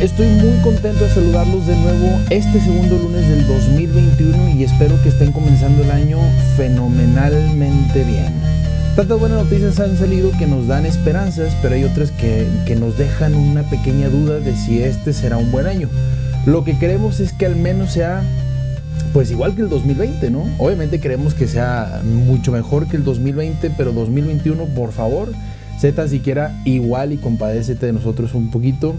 estoy muy contento de saludarlos de nuevo este segundo lunes del 2021 y espero que estén comenzando el año fenomenalmente bien. Tantas buenas noticias han salido que nos dan esperanzas, pero hay otras que, nos dejan una pequeña duda de si este será un buen año. Lo que queremos es que al menos sea pues igual que el 2020, ¿no? Obviamente queremos que sea mucho mejor que el 2020, pero 2021, por favor, tan siquiera igual y compadécete de nosotros un poquito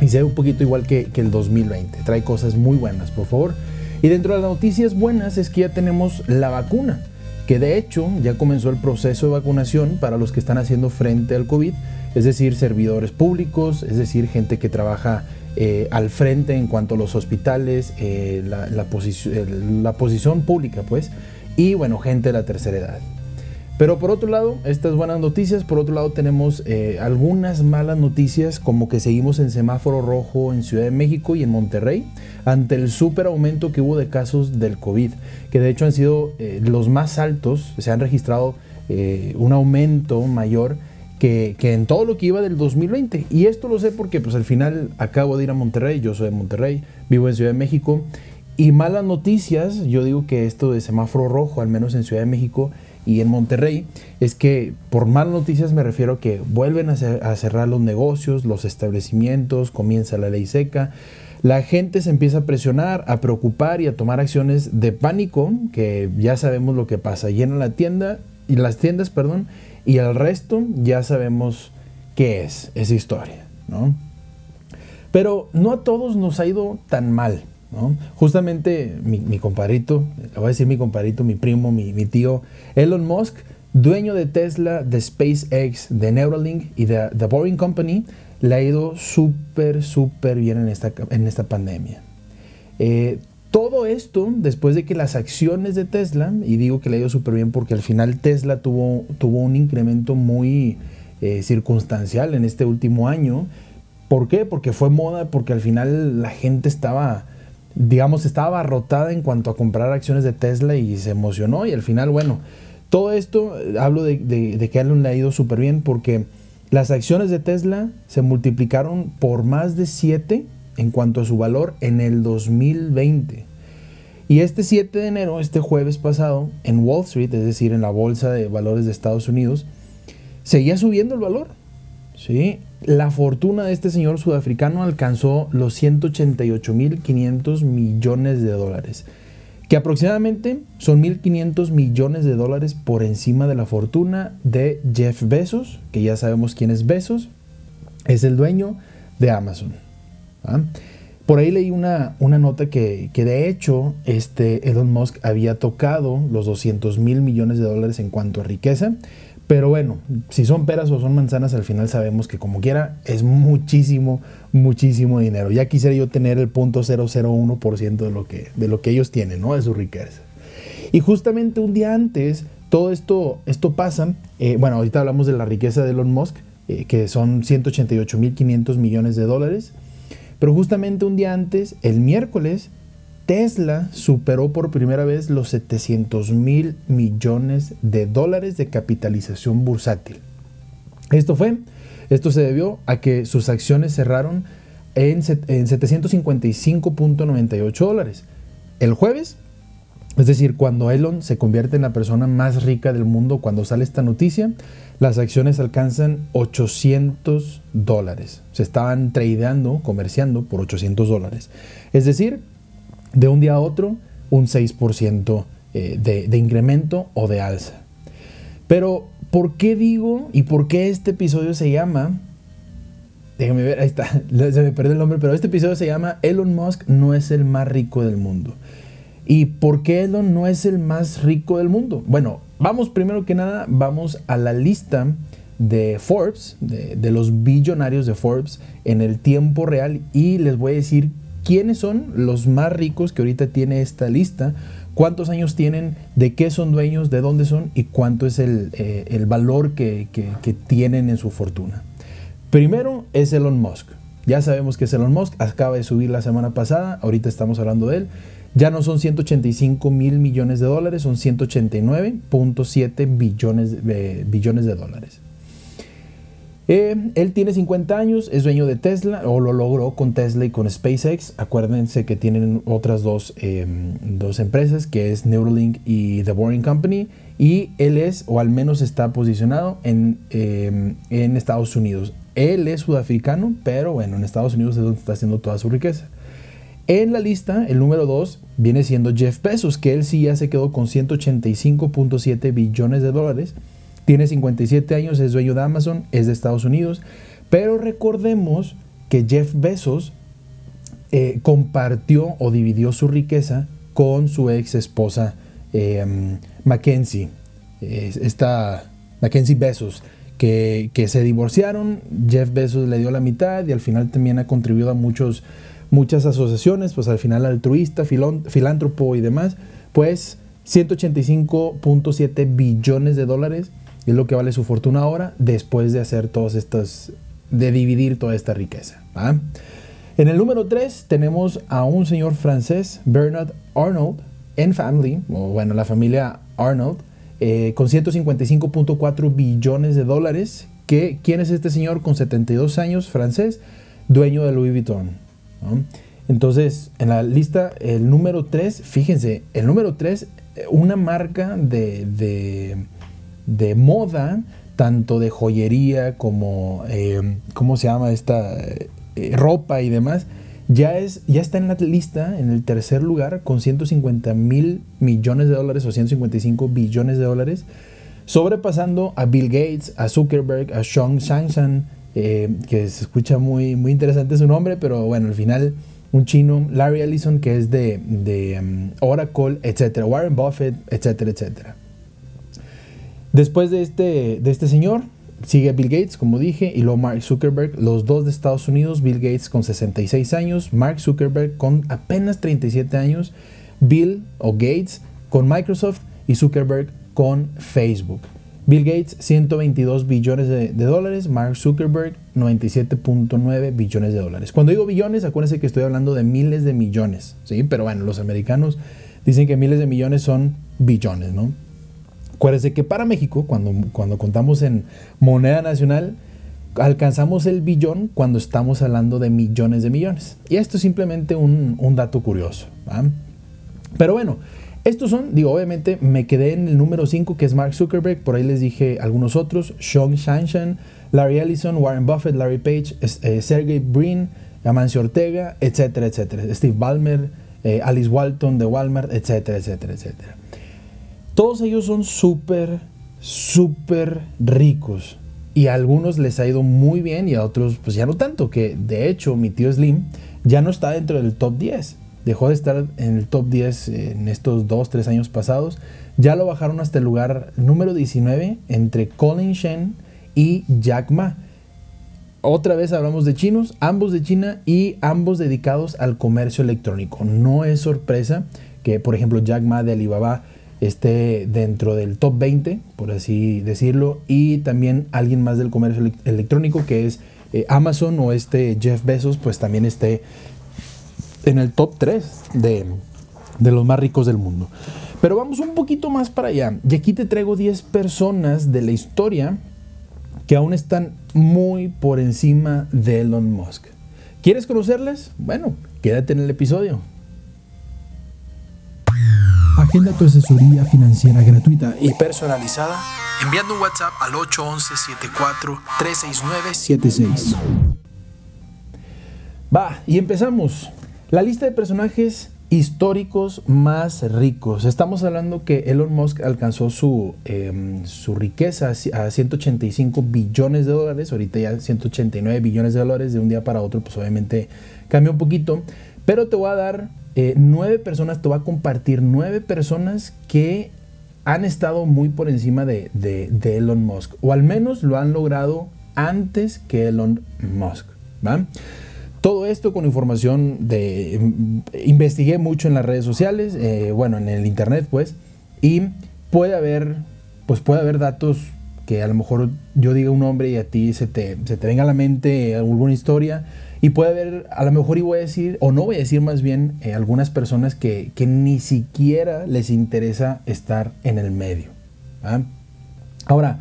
y sea un poquito igual que, el 2020. Trae cosas muy buenas, por favor. Y dentro de las noticias buenas es que ya tenemos la vacuna, que de hecho ya comenzó el proceso de vacunación para los que están haciendo frente al COVID, es decir, servidores públicos, es decir, gente que trabaja eh, al frente en cuanto a los hospitales, eh, la, la, la posición pública, pues, y bueno, gente de la tercera edad. Pero por otro lado, estas buenas noticias, por otro lado tenemos eh, algunas malas noticias, como que seguimos en semáforo rojo en Ciudad de México y en Monterrey, ante el súper aumento que hubo de casos del COVID, que de hecho han sido eh, los más altos, se han registrado eh, un aumento mayor que, que, en todo lo que iba del 2020. Y esto lo sé porque pues al final acabo de ir a Monterrey, yo soy de Monterrey, vivo en Ciudad de México, y malas noticias, yo digo que esto de semáforo rojo, al menos en Ciudad de México, y en Monterrey es que por malas noticias me refiero que vuelven a, cerrar los negocios, los establecimientos, comienza la ley seca, la gente se empieza a presionar, a preocupar y a tomar acciones de pánico, que ya sabemos lo que pasa, llena la tienda y las tiendas, perdón, y el resto ya sabemos qué es esa historia, ¿no? Pero no a todos nos ha ido tan mal. Justamente mi, compadrito, le voy a decir mi compadrito, mi primo, mi, mi, tío, Elon Musk, dueño de Tesla, de SpaceX, de Neuralink y de The Boring Company, le ha ido súper, súper bien en esta, en esta pandemia. Eh, todo esto después de que las acciones de Tesla, y digo que le ha ido súper bien porque al final Tesla tuvo, tuvo un incremento muy eh, circunstancial en este último año. ¿Por qué? Porque fue moda, porque al final la gente estaba digamos, estaba abarrotada en cuanto a comprar acciones de Tesla y se emocionó y al final, bueno, todo esto, eh, hablo de, que Elon le ha ido súper bien porque las acciones de Tesla se multiplicaron por más de 7 en cuanto a su valor en el 2020. Y este 7 de enero, este jueves pasado, en Wall Street, es decir, en la Bolsa de Valores de Estados Unidos, seguía subiendo el valor. ¿sí? La fortuna de este señor sudafricano alcanzó los 188.500 millones de dólares, que aproximadamente son 1.500 millones de dólares por encima de la fortuna de Jeff Bezos, que ya sabemos quién es Bezos, es el dueño de Amazon. Por ahí leí una, una nota que, que, de hecho este Elon Musk había tocado los 200 mil millones de dólares en cuanto a riqueza, pero bueno, si son peras o son manzanas, al final sabemos que como quiera es muchísimo, muchísimo dinero. Ya quisiera yo tener el 0.001% de lo que de lo que ellos tienen, ¿no? De su riqueza. Y justamente un día antes, todo esto, esto pasa. Eh, bueno, ahorita hablamos de la riqueza de Elon Musk, eh, que son 188.500 millones de dólares. Pero justamente un día antes, el miércoles, Tesla superó por primera vez los 700 mil millones de dólares de capitalización bursátil. Esto fue, esto se debió a que sus acciones cerraron en, en 755.98 dólares. El jueves, es decir, cuando Elon se convierte en la persona más rica del mundo, cuando sale esta noticia, las acciones alcanzan 800 dólares. Se estaban tradeando, comerciando por 800 dólares. Es decir, de un día a otro un 6% eh, de, de incremento o de alza. Pero, ¿por qué digo y por qué este episodio se llama Déjame ver, ahí está, se me perdió el nombre, pero este episodio se llama Elon Musk no es el más rico del mundo. ¿Y por qué Elon no es el más rico del mundo? Bueno, vamos primero que nada, vamos a la lista de Forbes, de, de los billonarios de Forbes en el tiempo real y les voy a decir quiénes son los más ricos que ahorita tiene esta lista, cuántos años tienen, de qué son dueños, de dónde son y cuánto es el, eh, valor que, tienen en su fortuna. Primero es Elon Musk. Ya sabemos que es Elon Musk, acaba de subir la semana pasada, ahorita estamos hablando de él. Ya no son 185 mil millones de dólares, son 189.7 billones, billones de dólares. Eh, él tiene 50 años, es dueño de Tesla, o lo logró con Tesla y con SpaceX. Acuérdense que tienen otras dos, em, dos empresas, que es Neuralink y The Boring Company. Y él es, o al menos está posicionado en, em, en Estados Unidos. Él es sudafricano, pero bueno, en Estados Unidos es donde está haciendo toda su riqueza. En la lista, el número 2 viene siendo Jeff Bezos, que él sí ya se quedó con 185.7 billones de dólares tiene 57 años, es dueño de Amazon, es de Estados Unidos, pero recordemos que Jeff Bezos eh, compartió o dividió su riqueza con su ex esposa em, Mackenzie, esta Mackenzie Bezos, que, que, se divorciaron, Jeff Bezos le dio la mitad y al final también ha contribuido a muchos, muchas asociaciones, pues al final altruista, filántropo y demás, pues 185.7 billones de dólares es lo que vale su fortuna ahora después de hacer todas estas, de dividir toda esta riqueza. En el número 3 tenemos a un señor francés, Bernard Arnold, en Family, o bueno, la familia Arnold, eh, con 155.4 billones de dólares. Que, ¿Quién es este señor con 72 años, francés, dueño de Louis Vuitton? Entonces, en la lista, el número 3, fíjense, el número 3, una marca de de moda, tanto de joyería como, eh, ¿cómo se llama esta? Eh, ropa y demás, ya, es, ya está en la lista, en el tercer lugar, con 150 mil millones de dólares o 155 billones de dólares, sobrepasando a Bill Gates, a Zuckerberg, a Sean Shang eh, que se escucha muy, muy interesante su nombre, pero bueno, al final un chino, Larry Ellison, que es de, de um, Oracle, etcétera, Warren Buffett, etcétera, etcétera. Después de este, de este señor, sigue Bill Gates, como dije, y luego Mark Zuckerberg, los dos de Estados Unidos, Bill Gates con 66 años, Mark Zuckerberg con apenas 37 años, Bill o Gates con Microsoft y Zuckerberg con Facebook. Bill Gates 122 billones de, dólares, Mark Zuckerberg 97.9 billones de dólares. Cuando digo billones, acuérdense que estoy hablando de miles de millones, ¿sí? Pero bueno, los americanos dicen que miles de millones son billones, ¿no? Acuérdense que para México, cuando, cuando contamos en moneda nacional, alcanzamos el billón cuando estamos hablando de millones de millones. Y esto es simplemente un, dato curioso. Pero bueno, estos son, digo, obviamente me quedé en el número 5 que es Mark Zuckerberg, por ahí les dije algunos otros, Sean Shanshan, Larry Ellison, Warren Buffett, Larry Page, eh, Sergey Brin, Amancio Ortega, etcétera, etcétera. Steve Ballmer, eh, Alice Walton de Walmart, etcétera, etcétera, etcétera. Todos ellos son súper, súper ricos. Y a algunos les ha ido muy bien y a otros pues ya no tanto. Que de hecho mi tío Slim ya no está dentro del top 10. Dejó de estar en el top 10 en estos 2, 3 años pasados. Ya lo bajaron hasta el lugar número 19 entre Colin Shen y Jack Ma. Otra vez hablamos de chinos, ambos de China y ambos dedicados al comercio electrónico. No es sorpresa que, por ejemplo, Jack Ma de Alibaba esté dentro del top 20, por así decirlo, y también alguien más del comercio electrónico que es eh, Amazon o este Jeff Bezos, pues también esté en el top 3 de, de los más ricos del mundo. Pero vamos un poquito más para allá. Y aquí te traigo 10 personas de la historia que aún están muy por encima de Elon Musk. ¿Quieres conocerles? Bueno, quédate en el episodio. Agenda tu asesoría financiera gratuita y personalizada enviando un WhatsApp al 811-74-369-76. Va, y empezamos. La lista de personajes históricos más ricos. Estamos hablando que Elon Musk alcanzó su, em, su riqueza a 185 billones de dólares, ahorita ya 189 billones de dólares de un día para otro, pues obviamente cambió un poquito, pero te voy a dar eh, nueve personas, te voy a compartir nueve personas que han estado muy por encima de, Elon Musk, o al menos lo han logrado antes que Elon Musk. Todo esto con información de... Mm, investigué mucho en las redes sociales, eh, bueno, en el internet pues, y puede haber, pues puede haber datos que a lo mejor yo diga un nombre y a ti se te, se te venga a la mente alguna historia y puede haber, a lo mejor y voy a decir, o no voy a decir más bien, eh, algunas personas que, ni siquiera les interesa estar en el medio. Ahora,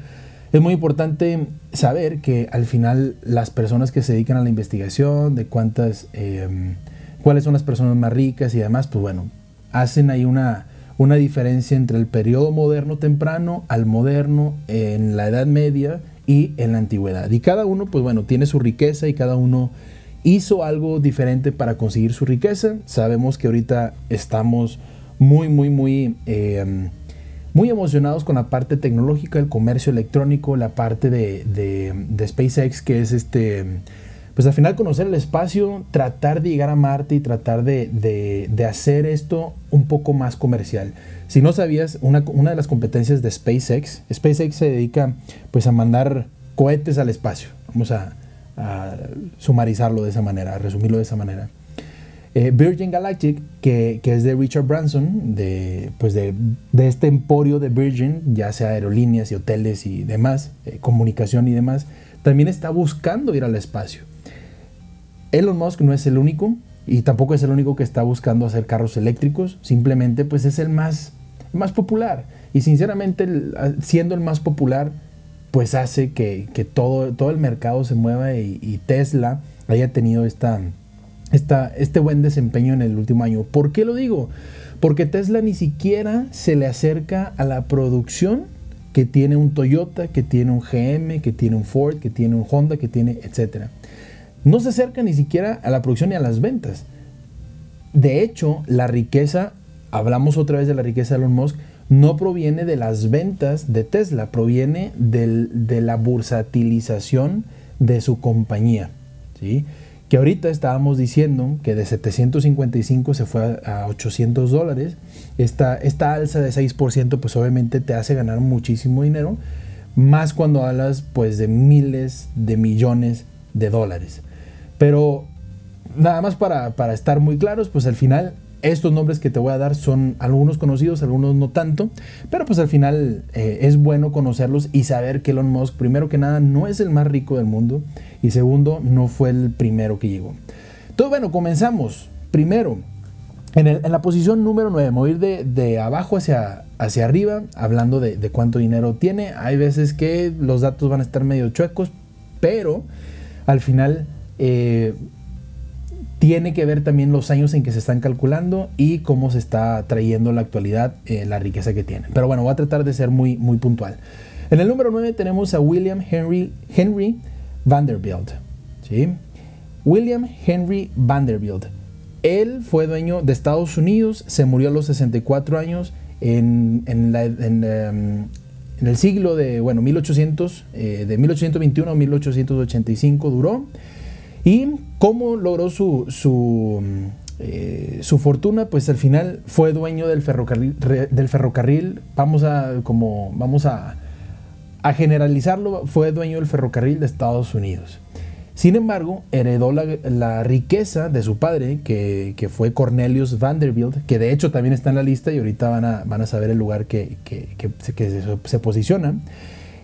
Es muy importante saber que al final las personas que se dedican a la investigación, de cuántas, em, cuáles son las personas más ricas y demás, pues bueno, hacen ahí una, una diferencia entre el periodo moderno temprano al moderno en la Edad Media y en la antigüedad. Y cada uno, pues bueno, tiene su riqueza y cada uno hizo algo diferente para conseguir su riqueza. Sabemos que ahorita estamos muy, muy, muy, em, muy emocionados con la parte tecnológica, el comercio electrónico, la parte de, de, SpaceX, que es este, pues al final conocer el espacio, tratar de llegar a Marte y tratar de, de hacer esto un poco más comercial. Si no sabías, una, una, de las competencias de SpaceX, SpaceX se dedica pues a mandar cohetes al espacio. Vamos a, a sumarizarlo de esa manera, a resumirlo de esa manera. Eh, Virgin Galactic, que, es de Richard Branson, de, pues de, este emporio de Virgin, ya sea aerolíneas y hoteles y demás, eh, comunicación y demás, también está buscando ir al espacio. Elon Musk no es el único y tampoco es el único que está buscando hacer carros eléctricos, simplemente pues es el más, más popular. Y sinceramente, siendo el más popular, pues hace que, todo, todo el mercado se mueva y, Tesla haya tenido esta, esta, este buen desempeño en el último año. ¿Por qué lo digo? Porque Tesla ni siquiera se le acerca a la producción que tiene un Toyota, que tiene un GM, que tiene un Ford, que tiene un Honda, que tiene, etc. No se acerca ni siquiera a la producción ni a las ventas. De hecho, la riqueza, hablamos otra vez de la riqueza de Elon Musk, no proviene de las ventas de Tesla, proviene de la bursatilización de su compañía. ¿sí? Que ahorita estábamos diciendo que de 755 se fue a, 800 dólares. Esta, esta alza de 6% pues obviamente te hace ganar muchísimo dinero, más cuando hablas pues de miles de millones de dólares. Pero nada más para, para estar muy claros, pues al final estos nombres que te voy a dar son algunos conocidos, algunos no tanto, pero pues al final eh, es bueno conocerlos y saber que Elon Musk, primero que nada, no es el más rico del mundo y segundo, no fue el primero que llegó. Entonces, bueno, comenzamos. Primero, en, la posición número 9, mover de, abajo hacia, hacia arriba, hablando de, cuánto dinero tiene. Hay veces que los datos van a estar medio chuecos, pero al final eh, tiene que ver también los años en que se están calculando y cómo se está trayendo la actualidad eh, la riqueza que tienen. Pero bueno, voy a tratar de ser muy, muy puntual. En el número 9 tenemos a William Henry, Henry Vanderbilt. ¿sí? William Henry Vanderbilt. Él fue dueño de Estados Unidos, se murió a los 64 años en, en, em, en, el siglo de, bueno, 1800, eh, de 1821 a 1885 duró. ¿Y cómo logró su, su, eh, su, fortuna? Pues al final fue dueño del ferrocarril, del ferrocarril vamos a, como, vamos a, generalizarlo, fue dueño del ferrocarril de Estados Unidos. Sin embargo, heredó la, riqueza de su padre, que, que, fue Cornelius Vanderbilt, que de hecho también está en la lista y ahorita van a, van a saber el lugar que, que, que se, se, posiciona.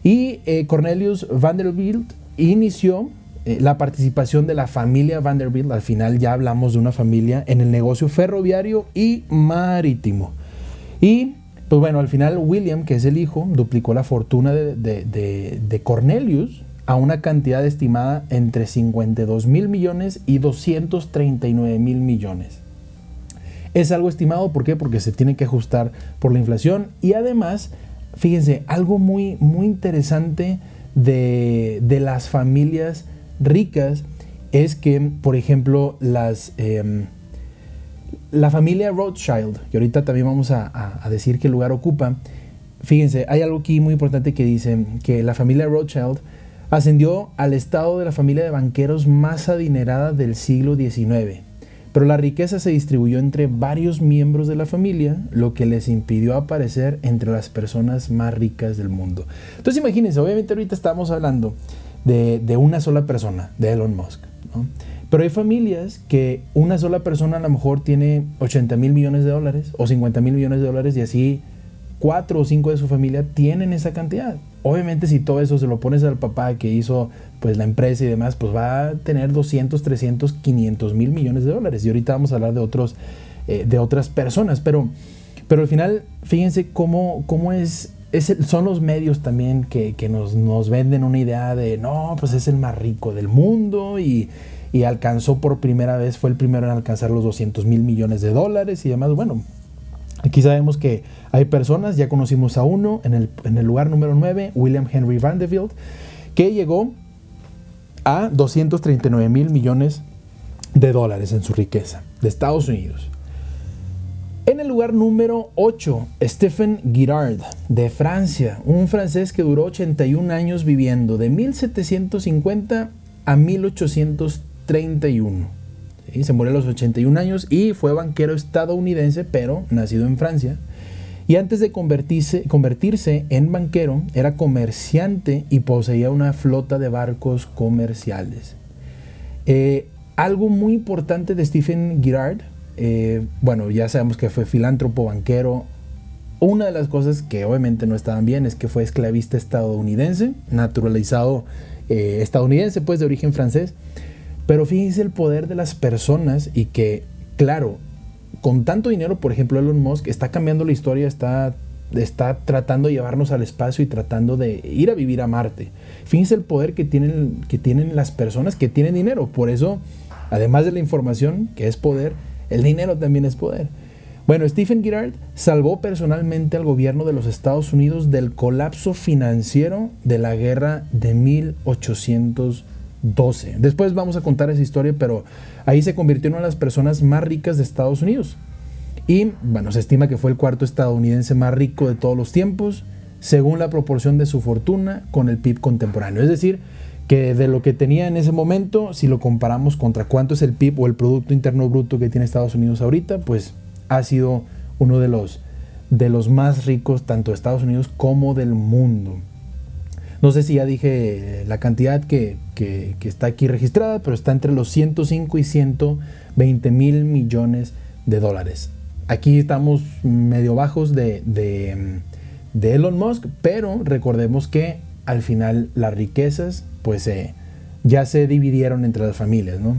Y eh, Cornelius Vanderbilt inició eh, la participación de la familia Vanderbilt, al final ya hablamos de una familia en el negocio ferroviario y marítimo. Y pues bueno, al final William, que es el hijo, duplicó la fortuna de, de, Cornelius a una cantidad estimada entre 52 mil millones y 239 mil millones. Es algo estimado, ¿por qué? Porque se tiene que ajustar por la inflación y además, fíjense, algo muy, muy interesante de, de las familias ricas es que, por ejemplo, las, em, la familia Rothschild, que ahorita también vamos a, decir qué lugar ocupa, fíjense, hay algo aquí muy importante que dice que la familia Rothschild ascendió al estado de la familia de banqueros más adinerada del siglo XIX. Pero la riqueza se distribuyó entre varios miembros de la familia, lo que les impidió aparecer entre las personas más ricas del mundo. Entonces imagínense, obviamente ahorita estamos hablando de, una sola persona, de Elon Musk. Pero hay familias que una sola persona a lo mejor tiene 80 mil millones de dólares o 50 mil millones de dólares y así cuatro o cinco de su familia tienen esa cantidad. Obviamente si todo eso se lo pones al papá que hizo pues la empresa y demás, pues va a tener 200, 300, 500 mil millones de dólares. Y ahorita vamos a hablar de, otros, eh, de otras personas. Pero, pero al final, fíjense cómo, cómo es son los medios también que, nos, venden una idea de, no, pues es el más rico del mundo y, alcanzó por primera vez, fue el primero en alcanzar los 200 mil millones de dólares y demás. Bueno, aquí sabemos que hay personas, ya conocimos a uno en el, en el lugar número 9, William Henry Vanderbilt, que llegó a 239 mil millones de dólares en su riqueza de Estados Unidos. En el lugar número 8, Stephen Girard, de Francia, un francés que duró 81 años viviendo de 1750 a 1831. Se murió a los 81 años y fue banquero estadounidense, pero nacido en Francia. Y antes de convertirse, en banquero, era comerciante y poseía una flota de barcos comerciales. Eh, algo muy importante de Stephen Girard, eh, bueno, ya sabemos que fue filántropo, banquero. Una de las cosas que obviamente no estaban bien es que fue esclavista estadounidense, naturalizado eh, estadounidense, pues de origen francés. Pero fíjense el poder de las personas y que, claro, con tanto dinero, por ejemplo, Elon Musk está cambiando la historia, está, está tratando de llevarnos al espacio y tratando de ir a vivir a Marte. Fíjense el poder que tienen, que tienen las personas que tienen dinero. Por eso Además de la información, que es poder, el dinero también es poder. Bueno, Stephen Girard salvó personalmente al gobierno de los Estados Unidos del colapso financiero de la guerra de 1812. Después vamos a contar esa historia, pero ahí se convirtió en una de las personas más ricas de Estados Unidos. Y bueno, se estima que fue el cuarto estadounidense más rico de todos los tiempos, según la proporción de su fortuna con el PIB contemporáneo. Es decir, que de lo que tenía en ese momento, si lo comparamos contra cuánto es el PIB o el Producto Interno Bruto que tiene Estados Unidos ahorita, pues ha sido uno de los, de los más ricos tanto de Estados Unidos como del mundo. No sé si ya dije la cantidad que, está aquí registrada, pero está entre los 105 y 120 mil millones de dólares. Aquí estamos medio bajos de, de, de Elon Musk, pero recordemos que al final las riquezas pues eh, ya se dividieron entre las familias, ¿no?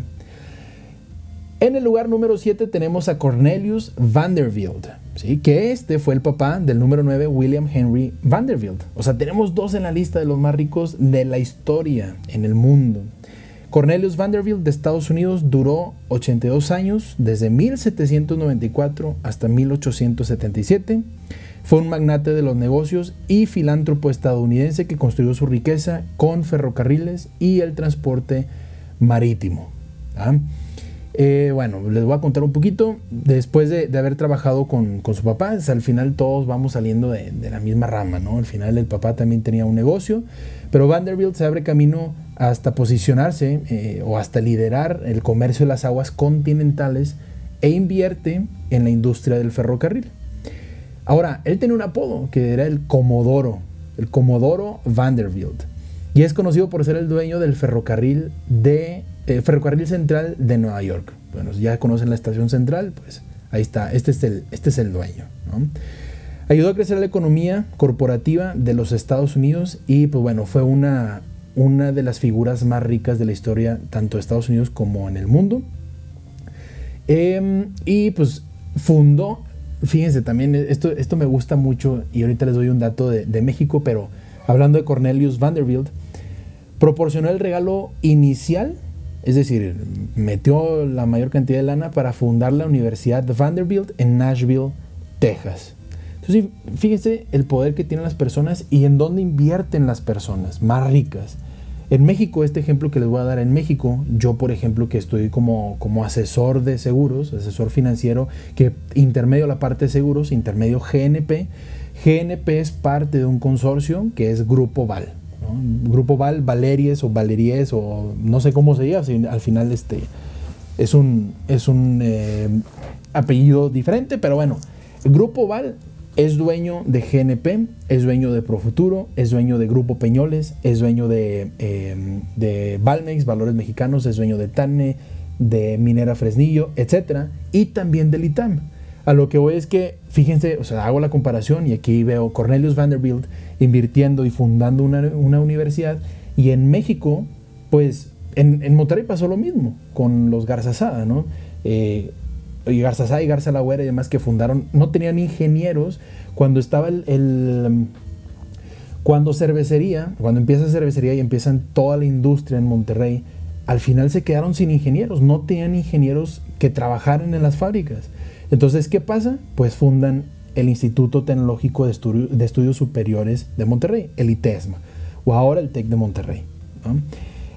En el lugar número 7 tenemos a Cornelius Vanderbilt, ¿sí? que este fue el papá del número 9, William Henry Vanderbilt. O sea, tenemos dos en la lista de los más ricos de la historia en el mundo. Cornelius Vanderbilt de Estados Unidos duró 82 años, desde 1794 hasta 1877. Fue un magnate de los negocios y filántropo estadounidense que construyó su riqueza con ferrocarriles y el transporte marítimo. ¿ah? Eh, bueno, les voy a contar un poquito. Después de, haber trabajado con, su papá, al final todos vamos saliendo de, la misma rama, ¿no? Al final el papá también tenía un negocio, pero Vanderbilt se abre camino hasta posicionarse eh, o hasta liderar el comercio de las aguas continentales e invierte en la industria del ferrocarril. Ahora, él tenía un apodo que era el Comodoro, el Comodoro Vanderbilt. Y es conocido por ser el dueño del ferrocarril de ferrocarril central de Nueva York. Bueno, ya conocen la estación central, pues ahí está, este es el, este es el dueño. Ayudó a crecer la economía corporativa de los Estados Unidos y pues bueno, fue una, una de las figuras más ricas de la historia, tanto de Estados Unidos como en el mundo. Em, y pues fundó Fíjense, también esto, esto me gusta mucho y ahorita les doy un dato de, México, pero hablando de Cornelius Vanderbilt, proporcionó el regalo inicial, es decir, metió la mayor cantidad de lana para fundar la Universidad Vanderbilt en Nashville, Texas. Entonces, fíjense el poder que tienen las personas y en dónde invierten las personas más ricas. En México, este ejemplo que les voy a dar en México, yo por ejemplo que estoy como, como asesor de seguros, asesor financiero, que intermedio la parte de seguros, intermedio GNP, GNP es parte de un consorcio que es Grupo Val. Grupo Val, Valeries o Valeries o no sé cómo se llama, al final este, es un, es un eh, apellido diferente, pero bueno, Grupo Val es dueño de GNP, es dueño de Profuturo, es dueño de Grupo Peñoles, es dueño de, eh, Valores Mexicanos, es dueño de TANE, de Minera Fresnillo, etc. Y también del ITAM. A lo que voy es que, fíjense, o sea, hago la comparación y aquí veo Cornelius Vanderbilt invirtiendo y fundando una, universidad. Y en México, pues, en, en, Monterrey pasó lo mismo con los Garzazada, ¿no? Eh, y Garzazá y Garza Lagüera y demás que fundaron, no tenían ingenieros cuando estaba el, Cuando cervecería, cuando empieza cervecería y empiezan toda la industria en Monterrey, al final se quedaron sin ingenieros, no tenían ingenieros que trabajaran en las fábricas. Entonces, ¿qué pasa? Pues fundan el Instituto Tecnológico de, Estudios Superiores de Monterrey, el ITESMA, o ahora el TEC de Monterrey.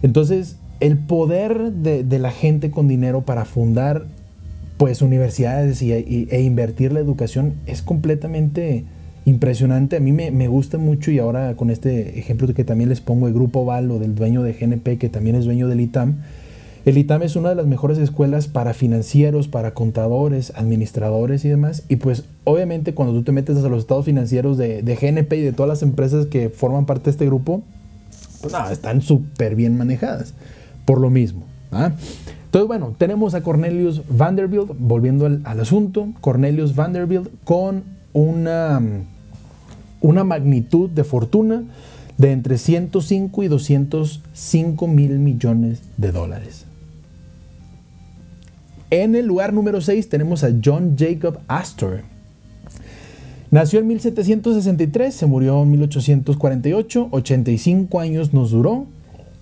Entonces, el poder de, la gente con dinero para fundar pues universidades e invertir la educación es completamente impresionante. A mí me, gusta mucho y ahora con este ejemplo que también les pongo el Grupo Val o del dueño de GNP que también es dueño del ITAM. El ITAM es una de las mejores escuelas para financieros, para contadores, administradores y demás. Y pues obviamente cuando tú te metes a los estados financieros de, GNP y de todas las empresas que forman parte de este grupo, pues nada, están súper bien manejadas. Por lo mismo. ¿Ah? Entonces, bueno, tenemos a Cornelius Vanderbilt, volviendo al, asunto, Cornelius Vanderbilt con una una magnitud de fortuna de entre 105 y 205 mil millones de dólares. En el lugar número 6 tenemos a John Jacob Astor. Nació en 1763, se murió en 1848, 85 años nos duró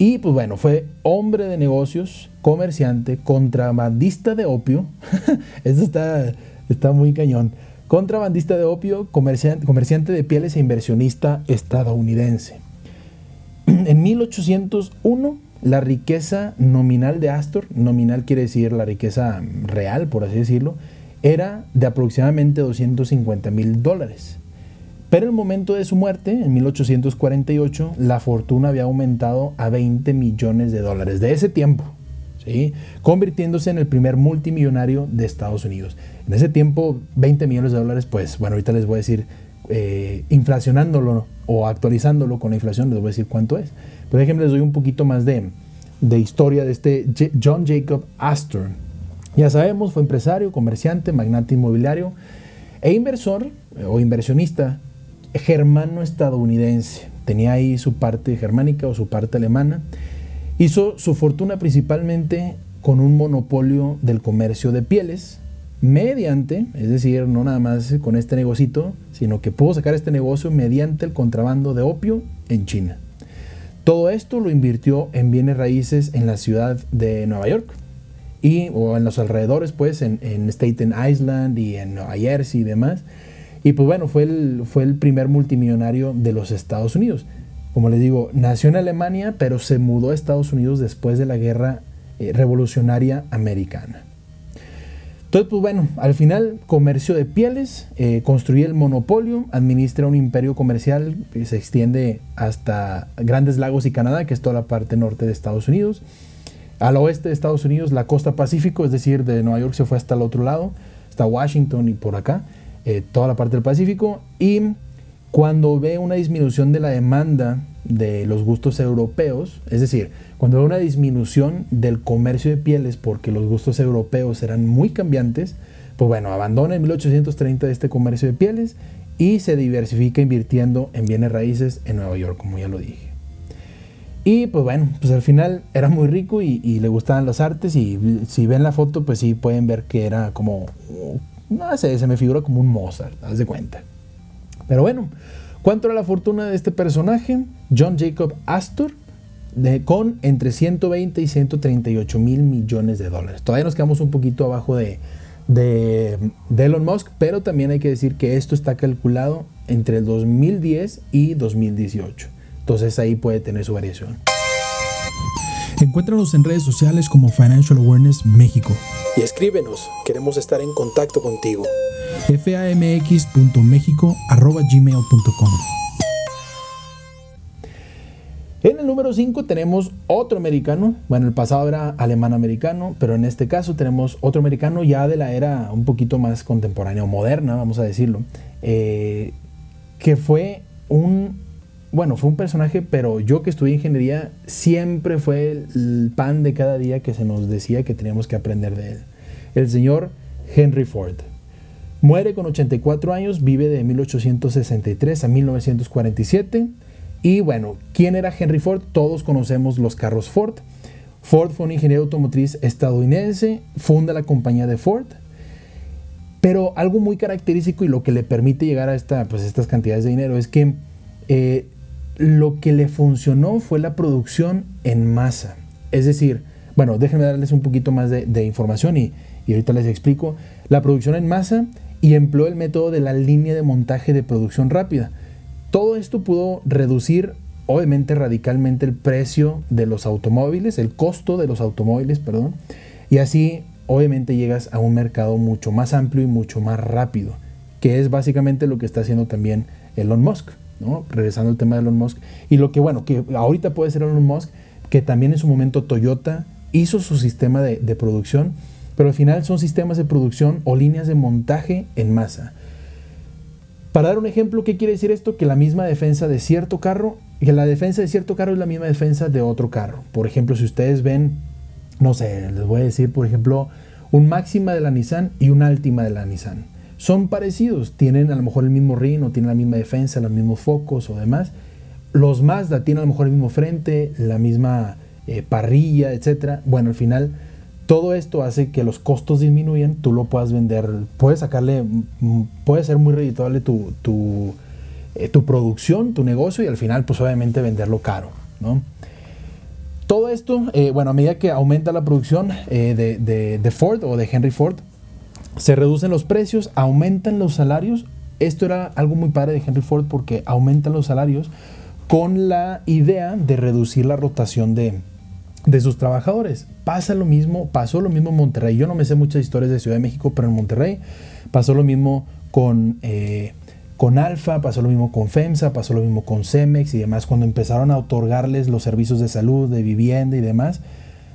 y pues bueno, fue hombre de negocios, comerciante, contrabandista de opio. Eso está, está muy cañón contrabandista de opio, comerciante, de pieles e inversionista estadounidense. En 1801, la riqueza nominal de Astor, nominal quiere decir la riqueza real, por así decirlo, era de aproximadamente 250 mil dólares. Pero en el momento de su muerte, en 1848, la fortuna había aumentado a 20 millones de dólares de ese tiempo, ¿sí? convirtiéndose en el primer multimillonario de Estados Unidos. En ese tiempo, 20 millones de dólares, pues bueno, ahorita les voy a decir, eh, inflacionándolo o actualizándolo con la inflación, les voy a decir cuánto es. Por ejemplo, les doy un poquito más de, de historia de este John Jacob Astor. Ya sabemos, fue empresario, comerciante, magnate inmobiliario e inversor o inversionista germano-estadounidense. Tenía ahí su parte germánica o su parte alemana. Hizo su fortuna principalmente con un monopolio del comercio de pieles mediante, es decir, no nada más con este negocito, sino que pudo sacar este negocio mediante el contrabando de opio en China. Todo esto lo invirtió en bienes raíces en la ciudad de Nueva York y o en los alrededores, pues en, Staten Island y en Nueva Jersey y demás. Y pues bueno, fue el, fue el primer multimillonario de los Estados Unidos. Como les digo, nació en Alemania, pero se mudó a Estados Unidos después de la guerra eh, revolucionaria americana. Entonces, pues bueno, al final, comercio de pieles, eh, construye el monopolio, administra un imperio comercial que se extiende hasta Grandes Lagos y Canadá, que es toda la parte norte de Estados Unidos. Al oeste de Estados Unidos, la costa Pacífico, es decir, de Nueva York se fue hasta el otro lado, hasta Washington y por acá, eh, toda la parte del Pacífico. Y cuando ve una disminución de la demanda de los gustos europeos, es decir, cuando hay una disminución del comercio de pieles porque los gustos europeos eran muy cambiantes, pues bueno, abandona en 1830 este comercio de pieles y se diversifica invirtiendo en bienes raíces en Nueva York, como ya lo dije. Y pues bueno, pues al final era muy rico y, le gustaban las artes y si ven la foto, pues sí pueden ver que era como, no sé, se me figura como un Mozart, haz de cuenta. Pero bueno, ¿cuánto era la fortuna de este personaje? John Jacob Astor, con entre 120 y 138 mil millones de dólares. Todavía nos quedamos un poquito abajo de, de, Elon Musk, pero también hay que decir que esto está calculado entre el 2010 y 2018. Entonces ahí puede tener su variación. Encuéntranos en redes sociales como Financial Awareness México. Y escríbenos, queremos estar en contacto contigo. famx.mexico.gmail.com en el número 5 tenemos otro americano, bueno, el pasado era alemán-americano, pero en este caso tenemos otro americano ya de la era un poquito más contemporánea o moderna, vamos a decirlo, eh, que fue un, bueno, fue un personaje, pero yo que estudié ingeniería, siempre fue el pan de cada día que se nos decía que teníamos que aprender de él. El señor Henry Ford. Muere con 84 años, vive de 1863 a 1947 y bueno, ¿quién era Henry Ford? Todos conocemos los carros Ford. Ford fue un ingeniero automotriz estadounidense, funda la compañía de Ford. Pero algo muy característico y lo que le permite llegar a esta, pues, estas cantidades de dinero es que eh, lo que le funcionó fue la producción en masa. Es decir, bueno, déjenme darles un poquito más de, información y, y ahorita les explico. La producción en masa y empleó el método de la línea de montaje de producción rápida. Todo esto pudo reducir obviamente radicalmente el precio de los automóviles, el costo de los automóviles, perdón, y así obviamente llegas a un mercado mucho más amplio y mucho más rápido, que es básicamente lo que está haciendo también Elon Musk, Regresando al tema de Elon Musk. Y lo que, bueno, que ahorita puede ser Elon Musk, que también en su momento Toyota hizo su sistema de, de producción, pero al final son sistemas de producción o líneas de montaje en masa. Para dar un ejemplo, ¿qué quiere decir esto? Que la misma defensa de cierto carro, que la defensa de cierto carro es la misma defensa de otro carro. Por ejemplo, si ustedes ven, no sé, les voy a decir, por ejemplo, un máxima de la Nissan y un Altima de la Nissan. Son parecidos, tienen a lo mejor el mismo ring, o tienen la misma defensa, los mismos focos o demás. Los Mazda tienen a lo mejor el mismo frente, la misma eh, parrilla, etc. Bueno, al final todo esto hace que los costos disminuyan, tú lo puedas vender, puedes sacarle, mm, puede ser muy redituable tu, eh, tu, producción, tu negocio y al final pues obviamente venderlo caro, ¿no? Todo esto, eh, bueno, a medida que aumenta la producción de, de, Ford o de Henry Ford, se reducen los precios, aumentan los salarios. Esto era algo muy padre de Henry Ford porque aumentan los salarios con la idea de reducir la rotación de, de sus trabajadores. Pasa lo mismo, pasó lo mismo en Monterrey. Yo no me sé muchas historias de Ciudad de México, pero en Monterrey pasó lo mismo con, eh, con Alfa, pasó lo mismo con FEMSA, pasó lo mismo con Cemex y demás, cuando empezaron a otorgarles los servicios de salud, de vivienda y demás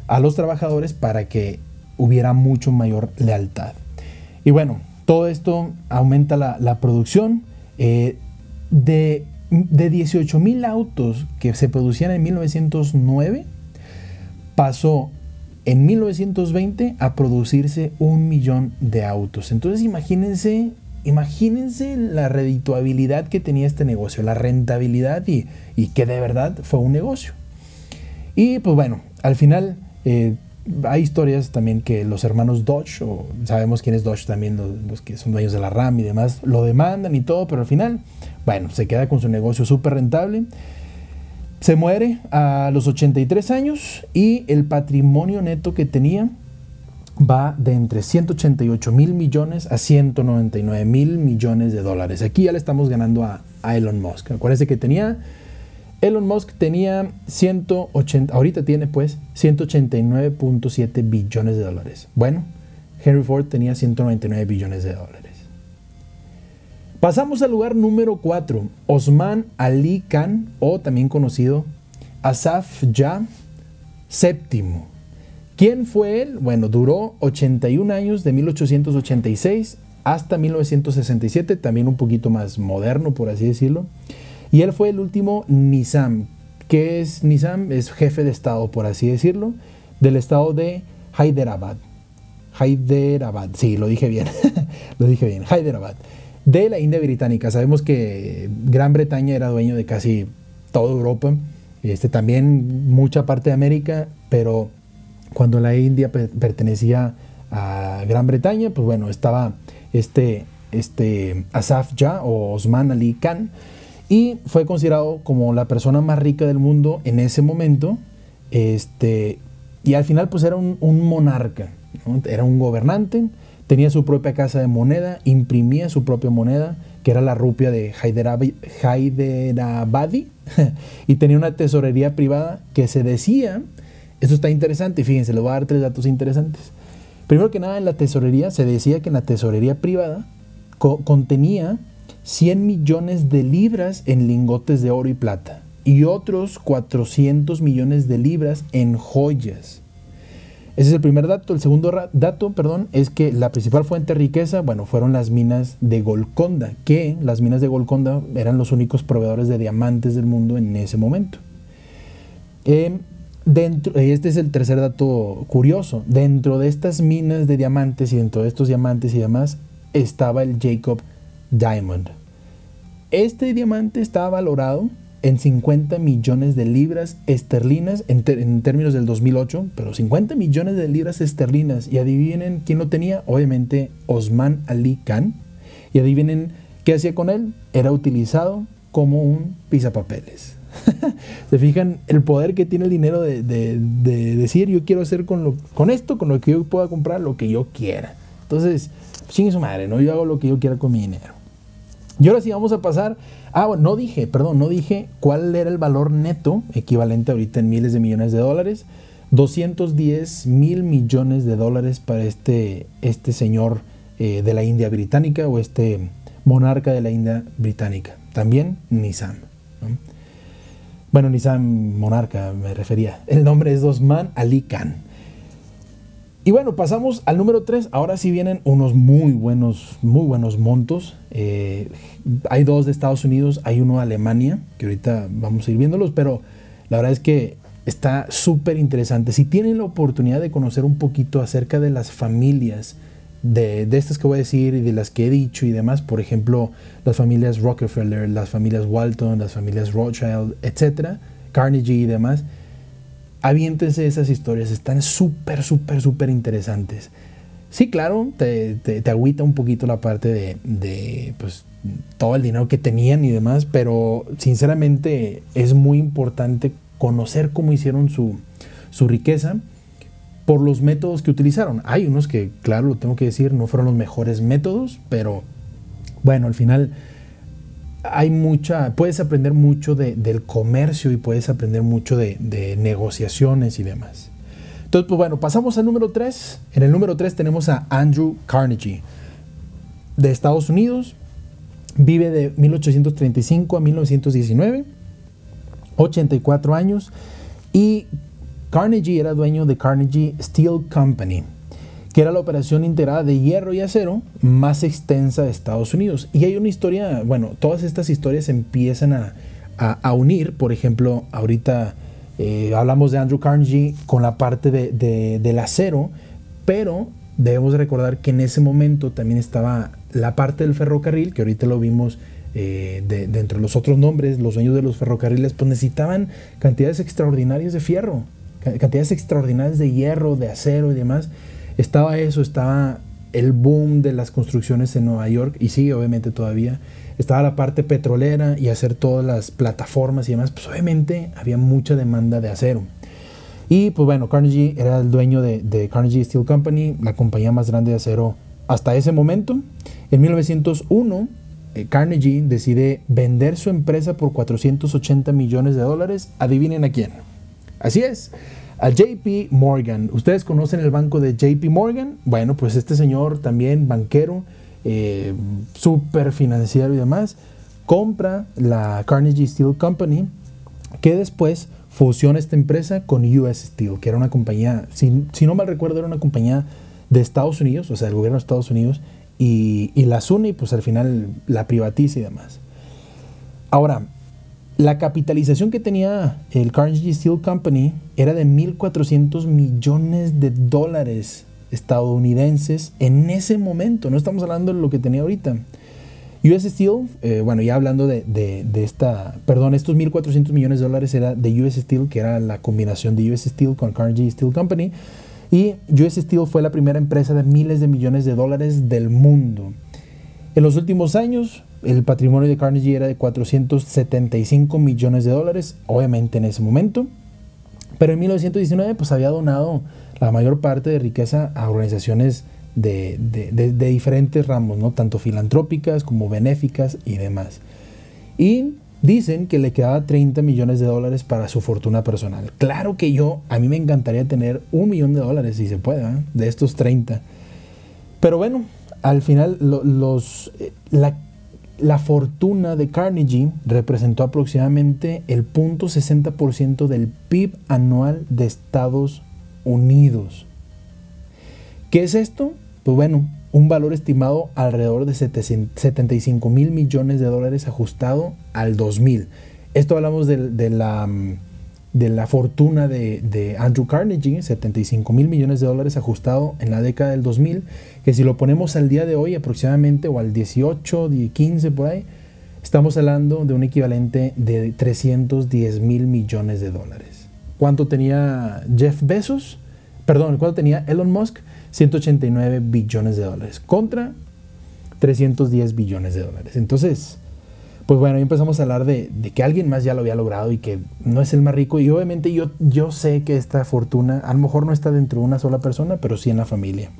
a los trabajadores para que hubiera mucho mayor lealtad. Y bueno, todo esto aumenta la, producción. Eh, de, de 18 mil autos que se producían en 1909, pasó en 1920 a producirse un millón de autos. Entonces imagínense, imagínense la redituabilidad que tenía este negocio, la rentabilidad y, que de verdad fue un negocio. Y pues bueno, al final eh, hay historias también que los hermanos Dodge, o sabemos quién es Dodge también, los, que son dueños de la RAM y demás, lo demandan y todo, pero al final, bueno, se queda con su negocio súper rentable. Se muere a los 83 años y el patrimonio neto que tenía va de entre 188 mil millones a 199 mil millones de dólares. Aquí ya le estamos ganando a, Elon Musk. Acuérdense que tenía, Elon Musk tenía 180, ahorita tiene pues 189.7 billones de dólares. Bueno, Henry Ford tenía 199 billones de dólares. Pasamos al lugar número 4, Osman Ali Khan, o también conocido Asaf Ya VII. ¿Quién fue él? Bueno, duró 81 años de 1886 hasta 1967, también un poquito más moderno, por así decirlo. Y él fue el último Nizam. ¿Qué es Nizam? Es jefe de Estado, por así decirlo, del estado de Hyderabad. Hyderabad, sí, lo dije bien, lo dije bien, Hyderabad de la India británica. Sabemos que Gran Bretaña era dueño de casi toda Europa, este, también mucha parte de América, pero cuando la India pertenecía a Gran Bretaña, pues bueno, estaba este, este Asaf Jah o Osman Ali Khan y fue considerado como la persona más rica del mundo en ese momento. Este, y al final pues era un, monarca, era un gobernante Tenía su propia casa de moneda, imprimía su propia moneda, que era la rupia de Hyderabadi, y tenía una tesorería privada que se decía, esto está interesante, fíjense, le voy a dar tres datos interesantes. Primero que nada, en la tesorería se decía que en la tesorería privada contenía 100 millones de libras en lingotes de oro y plata y otros 400 millones de libras en joyas. Ese es el primer dato. El segundo dato, perdón, es que la principal fuente de riqueza, bueno, fueron las minas de Golconda, que las minas de Golconda eran los únicos proveedores de diamantes del mundo en ese momento. Em, dentro, este es el tercer dato curioso. Dentro de estas minas de diamantes y dentro de estos diamantes y demás, estaba el Jacob Diamond. Este diamante estaba valorado en 50 millones de libras esterlinas en, términos del 2008, pero 50 millones de libras esterlinas. Y adivinen quién lo tenía, obviamente Osman Ali Khan. Y adivinen qué hacía con él, era utilizado como un pisapapeles. Se fijan el poder que tiene el dinero de, decir yo quiero hacer con, con esto, con lo que yo pueda comprar, lo que yo quiera. Entonces, sin su madre, ¿no? Yo hago lo que yo quiera con mi dinero. Y ahora sí vamos a pasar. Ah, bueno, no dije, perdón, no dije cuál era el valor neto, equivalente ahorita en miles de millones de dólares. 210 mil millones de dólares para este, este señor eh, de la India británica o este monarca de la India británica. También Nizam. Bueno, Nizam monarca me refería. El nombre es Osman Ali Khan. Y bueno, pasamos al número 3. Ahora sí vienen unos muy buenos, muy buenos montos. Eh, hay dos de Estados Unidos, hay uno de Alemania, que ahorita vamos a ir viéndolos, pero la verdad es que está súper interesante. Si tienen la oportunidad de conocer un poquito acerca de las familias, de, de, estas que voy a decir y de las que he dicho y demás, por ejemplo, las familias Rockefeller, las familias Walton, las familias Rothschild, etcétera, Carnegie y demás, aviéntense esas historias, están súper, súper, súper interesantes. Sí, claro, te, te, agüita un poquito la parte de, de pues, todo el dinero que tenían y demás, pero sinceramente es muy importante conocer cómo hicieron su, su riqueza por los métodos que utilizaron. Hay unos que, claro, lo tengo que decir, no fueron los mejores métodos, pero bueno, al final hay mucha, puedes aprender mucho del comercio y puedes aprender mucho de, negociaciones y demás. Entonces, pues bueno, pasamos al número 3. En el número 3 tenemos a Andrew Carnegie, de Estados Unidos. Vive de 1835 a 1919, 84 años. Y Carnegie era dueño de Carnegie Steel Company que era la operación integrada de hierro y acero más extensa de Estados Unidos. Y hay una historia, bueno, todas estas historias empiezan a, unir, por ejemplo, ahorita eh, hablamos de Andrew Carnegie con la parte de, del acero, pero debemos recordar que en ese momento también estaba la parte del ferrocarril, que ahorita lo vimos eh, de, de, entre los otros nombres, los dueños de los ferrocarriles, pues necesitaban cantidades extraordinarias de fierro, cantidades extraordinarias de hierro, de acero y demás. Estaba eso, estaba el boom de las construcciones en Nueva York y sigue obviamente todavía. Estaba la parte petrolera y hacer todas las plataformas y demás. Pues obviamente había mucha demanda de acero. Y pues bueno, Carnegie era el dueño de, Carnegie Steel Company, la compañía más grande de acero hasta ese momento. En 1901, eh, Carnegie decide vender su empresa por 480 millones de dólares. Adivinen a quién. Así es, a JP Morgan. ¿Ustedes conocen el banco de JP Morgan? Bueno, pues este señor también banquero, eh, súper financiero y demás, compra la Carnegie Steel Company, que después fusiona esta empresa con US Steel, que era una compañía, si, no mal recuerdo, era una compañía de Estados Unidos, o sea, del gobierno de Estados Unidos, y, y las une y pues al final la privatiza y demás. Ahora, la capitalización que tenía el Carnegie Steel Company era de 1.400 millones de dólares estadounidenses en ese momento. No estamos hablando de lo que tenía ahorita. US Steel, eh, bueno, ya hablando de, esta, perdón, estos 1.400 millones de dólares era de US Steel, que era la combinación de US Steel con Carnegie Steel Company. Y US Steel fue la primera empresa de miles de millones de dólares del mundo. En los últimos años, el patrimonio de Carnegie era de 475 millones de dólares, obviamente en ese momento. Pero en 1919 pues había donado la mayor parte de riqueza a organizaciones de, diferentes ramos, ¿no? tanto filantrópicas como benéficas y demás. Y dicen que le quedaba 30 millones de dólares para su fortuna personal. Claro que yo, a mí me encantaría tener un millón de dólares, si se puede, ¿eh? de estos 30. Pero bueno, al final los, eh, la la fortuna de Carnegie representó aproximadamente el 0.60% del PIB anual de Estados Unidos. ¿Qué es esto? Pues bueno, un valor estimado alrededor de 75 mil millones de dólares ajustado al 2000. Esto hablamos de la mm, de la fortuna de, Andrew Carnegie, 75 mil millones de dólares ajustado en la década del 2000, que si lo ponemos al día de hoy aproximadamente o al 18, 15 por ahí, estamos hablando de un equivalente de 310 mil millones de dólares. ¿Cuánto tenía Jeff Bezos? Perdón, ¿cuánto tenía Elon Musk? 189 billones de dólares contra 310 billones de dólares. Entonces, pues bueno, empezamos a hablar de, que alguien más ya lo había logrado y que no es el más rico. Y obviamente yo, yo sé que esta fortuna a lo mejor no está dentro de una sola persona, pero sí en la familia.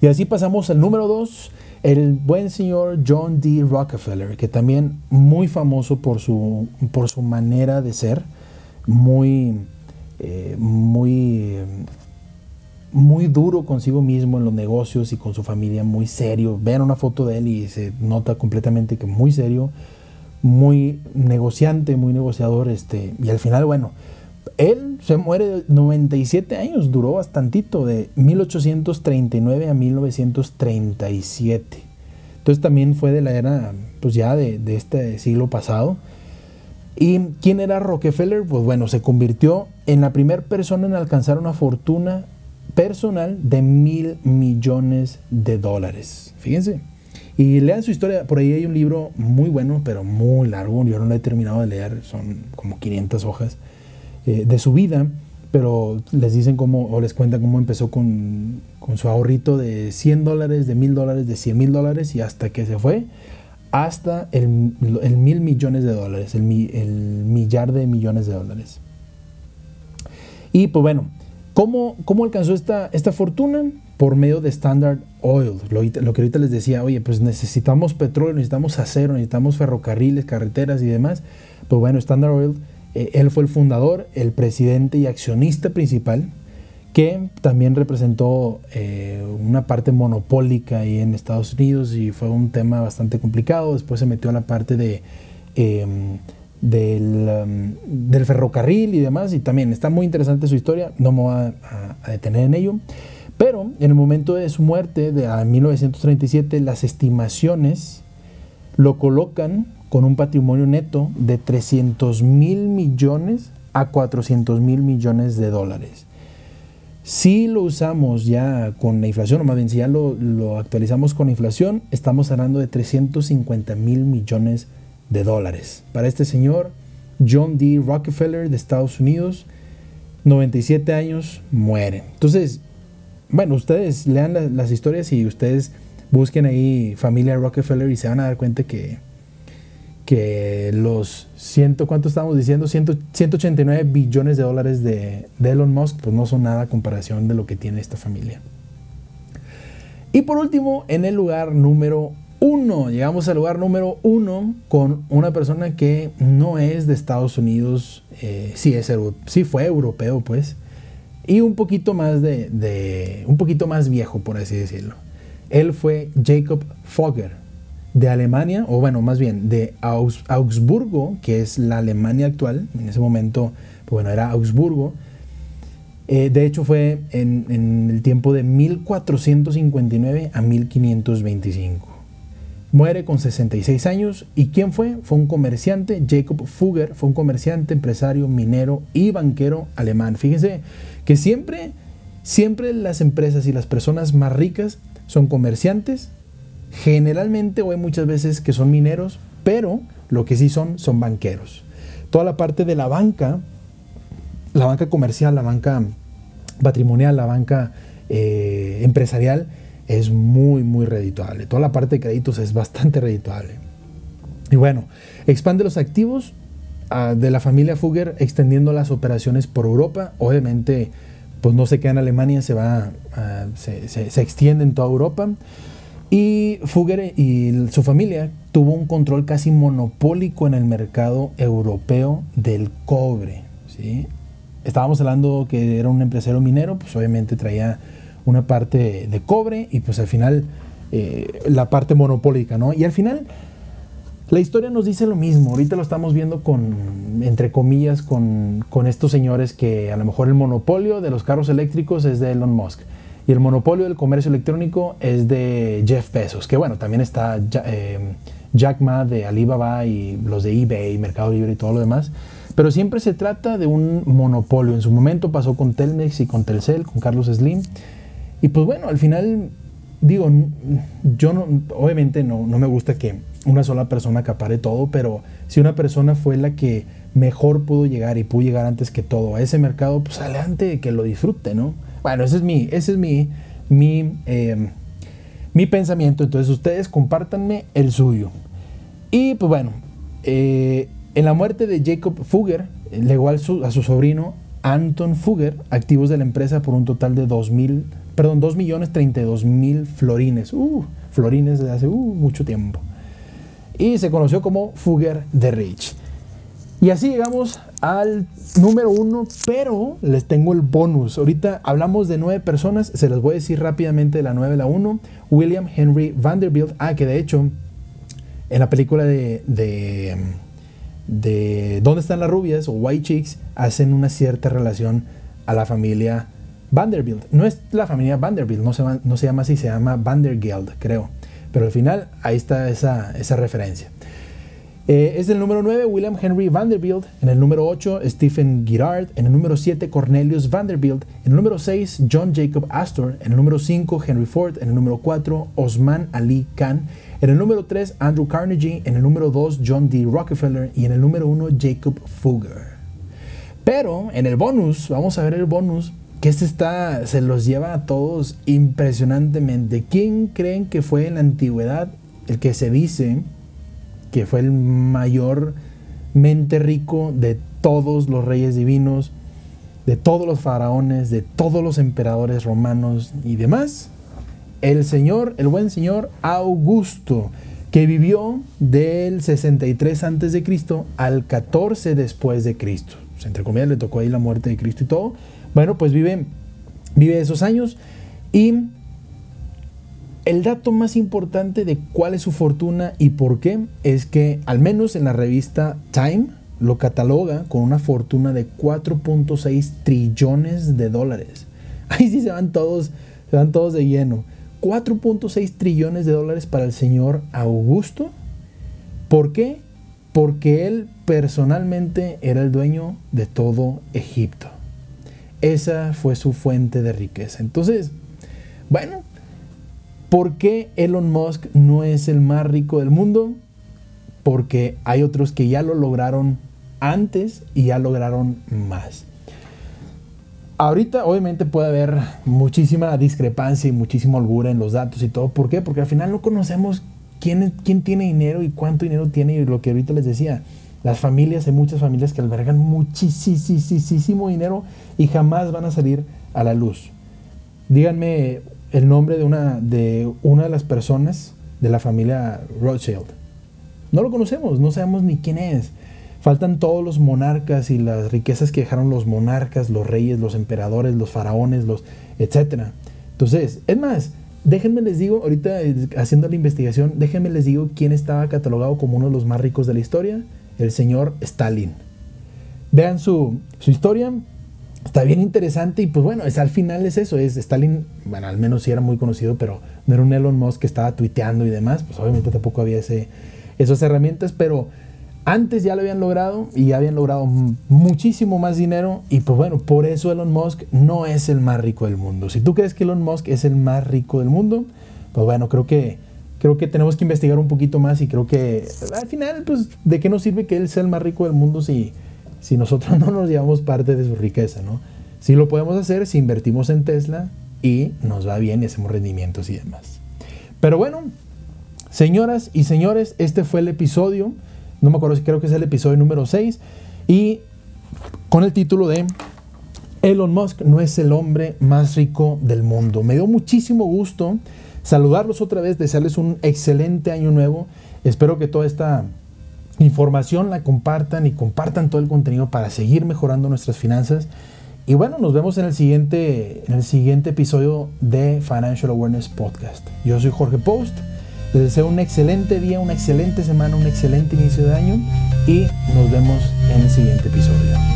Y así pasamos al número dos, el buen señor John D. Rockefeller, que también muy famoso por su, por su manera de ser, muy, eh, muy muy duro consigo mismo en los negocios y con su familia, muy serio. Vean una foto de él y se nota completamente que muy serio, muy negociante, muy negociador. Este, y al final, bueno, él se muere de 97 años, duró bastantito, de 1839 a 1937. Entonces también fue de la era, pues ya de, de este siglo pasado. ¿Y quién era Rockefeller? Pues bueno, se convirtió en la primera persona en alcanzar una fortuna personal de mil millones de dólares. Fíjense. Y lean su historia. Por ahí hay un libro muy bueno, pero muy largo. Yo no lo he terminado de leer. Son como 500 hojas eh, de su vida. Pero les dicen cómo, o les cuentan cómo empezó con, su ahorrito de 100 dólares, de 1000 dólares, de 100 mil dólares y hasta que se fue hasta el, mil millones de dólares, el millar de millones de dólares. Y pues bueno, ¿Cómo, alcanzó esta, esta fortuna? Por medio de Standard Oil. Lo, que ahorita les decía, oye, pues necesitamos petróleo, necesitamos acero, necesitamos ferrocarriles, carreteras y demás. Pues bueno, Standard Oil, eh, él fue el fundador, el presidente y accionista principal, que también representó eh, una parte monopólica ahí en Estados Unidos y fue un tema bastante complicado. Después se metió a la parte de... Em, Um, del, ferrocarril y demás, y también está muy interesante su historia, no me voy a, detener en ello, pero en el momento de su muerte, de 1937, las estimaciones lo colocan con un patrimonio neto de 300 mil millones a 400 mil millones de dólares. Si lo usamos ya con la inflación, o más bien si ya lo, lo actualizamos con la inflación, estamos hablando de 350 mil millones de de dólares. Para este señor, John D. Rockefeller de Estados Unidos, 97 años, muere. Entonces, bueno, ustedes lean las historias y ustedes busquen ahí familia Rockefeller y se van a dar cuenta que, que los ciento, ¿cuánto estamos diciendo? 189 billones de dólares de, de Elon Musk, pues no son nada a comparación de lo que tiene esta familia. Y por último, en el lugar número uno. Llegamos al lugar número uno con una persona que no es de Estados Unidos, eh, sí, fue europeo, pues, y un poquito más de, un poquito más viejo, por así decirlo. Él fue Jacob Fogger, de Alemania, o bueno, más bien de Augsburgo, que es la Alemania actual, en ese momento, pues bueno, era Augsburgo. Eh, de hecho, fue en el tiempo de 1459 a 1525. Muere con 66 años. ¿Y quién fue? Fue un comerciante, Jacob Fugger, fue un comerciante, empresario, minero y banquero alemán. Fíjense que siempre, siempre las empresas y las personas más ricas son comerciantes, generalmente o hay muchas veces que son mineros, pero lo que sí son son banqueros. Toda la parte de la banca, la banca comercial, la banca patrimonial, la banca eh, empresarial, es muy, muy redituable. Toda la parte de créditos es bastante redituable. Y bueno, expande los activos ah, de la familia Fugger extendiendo las operaciones por Europa. Obviamente, pues no se queda en Alemania, se va, ah, se, se, extiende en toda Europa. Y Fugger y su familia tuvo un control casi monopólico en el mercado europeo del cobre. ¿sí? Estábamos hablando que era un empresario minero, pues obviamente traía una parte de cobre y pues al final eh, la parte monopólica, ¿no? Y al final la historia nos dice lo mismo, ahorita lo estamos viendo con, entre comillas, con, estos señores que a lo mejor el monopolio de los carros eléctricos es de Elon Musk y el monopolio del comercio electrónico es de Jeff Bezos, que bueno, también está eh, Jack Ma de Alibaba y los de eBay, Mercado Libre y todo lo demás. Pero siempre se trata de un monopolio. En su momento pasó con Telmex y con Telcel, con Carlos Slim. Y pues bueno, al final, digo, yo no, obviamente no, no me gusta que una sola persona acapare todo, pero si una persona fue la que mejor pudo llegar y pudo llegar antes que todo a ese mercado, pues adelante, que lo disfrute, ¿no? Bueno, ese es mi, ese es mi, mi, em, mi pensamiento. Entonces ustedes compártanme el suyo. Y pues bueno, eh, en la muerte de Jacob Fugger, legó a su, a su sobrino Anton Fugger activos de la empresa por un total de 2 mil, perdón, 2 millones 32 mil florines. Uh, florines de hace uh, mucho tiempo. Y se conoció como Fugger de Rich. Y así llegamos al número uno, pero les tengo el bonus. Ahorita hablamos de nueve personas, se les voy a decir rápidamente de la nueve a la uno. William Henry Vanderbilt, ah, que de hecho en la película de, de, de ¿Dónde están las rubias? o White Chicks hacen una cierta relación a la familia Vanderbilt. No es la familia Vanderbilt, no se, no se llama así, se llama Vandergeld, creo. Pero al final ahí está esa, esa referencia. Eh, es el número 9, William Henry Vanderbilt. En el número 8, Stephen Girard. En el número 7, Cornelius Vanderbilt. En el número 6, John Jacob Astor. En el número 5, Henry Ford. En el número 4, Osman Ali Khan. En el número 3, Andrew Carnegie. En el número 2, John D. Rockefeller. Y en el número 1, Jacob Fugger. Pero en el bonus, vamos a ver el bonus, que este está, se los lleva a todos impresionantemente. ¿Quién creen que fue en la antigüedad el que se dice que fue el mayor mente rico de todos los reyes divinos, de todos los faraones, de todos los emperadores romanos y demás, el señor, el buen señor Augusto, que vivió del 63 antes de Cristo al 14 después de Cristo. entre comillas le tocó ahí la muerte de Cristo y todo. Bueno, pues vive vive esos años y el dato más importante de cuál es su fortuna y por qué es que, al menos en la revista Time, lo cataloga con una fortuna de 4.6 trillones de dólares. Ahí sí se van todos, se van todos de lleno. 4.6 trillones de dólares para el señor Augusto. ¿Por qué? Porque él personalmente era el dueño de todo Egipto. Esa fue su fuente de riqueza. Entonces, bueno, ¿Por qué Elon Musk no es el más rico del mundo? Porque hay otros que ya lo lograron antes y ya lograron más. Ahorita obviamente puede haber muchísima discrepancia y muchísima holgura en los datos y todo. ¿Por qué? Porque al final no conocemos quién, quién tiene dinero y cuánto dinero tiene y lo que ahorita les decía. Las familias, hay muchas familias que albergan muchísimo dinero y jamás van a salir a la luz. Díganme el nombre de una, de una de las personas de la familia Rothschild. No lo conocemos, no sabemos ni quién es. Faltan todos los monarcas y las riquezas que dejaron los monarcas, los reyes, los emperadores, los faraones, los etcétera. Entonces, es más, déjenme les digo, ahorita eh, haciendo la investigación, déjenme les digo quién estaba catalogado como uno de los más ricos de la historia, el señor Stalin. Vean su, su historia, está bien interesante y pues bueno, es, al final es eso, es Stalin, bueno, al menos sí era muy conocido, pero no era un Elon Musk que estaba tuiteando y demás, pues obviamente tampoco había ese, esas herramientas, pero antes ya lo habían logrado y ya habían logrado muchísimo más dinero y pues bueno, por eso Elon Musk no es el más rico del mundo. Si tú crees que Elon Musk es el más rico del mundo, pues bueno, creo que creo que tenemos que investigar un poquito más y creo que al final pues de qué nos sirve que él sea el más rico del mundo si si nosotros no nos llevamos parte de su riqueza, ¿no? Sí lo podemos hacer si invertimos en Tesla y nos va bien y hacemos rendimientos y demás. Pero bueno, señoras y señores, este fue el episodio, no me acuerdo si creo que es el episodio número 6, y con el título de Elon Musk no es el hombre más rico del mundo. Me dio muchísimo gusto saludarlos otra vez, desearles un excelente año nuevo. Espero que toda esta información la compartan y compartan todo el contenido para seguir mejorando nuestras finanzas. Y bueno, nos vemos en el siguiente, en el siguiente episodio de Financial Awareness Podcast. Yo soy Jorge Post. Les deseo un excelente día, una excelente semana, un excelente inicio de año y nos vemos en el siguiente episodio.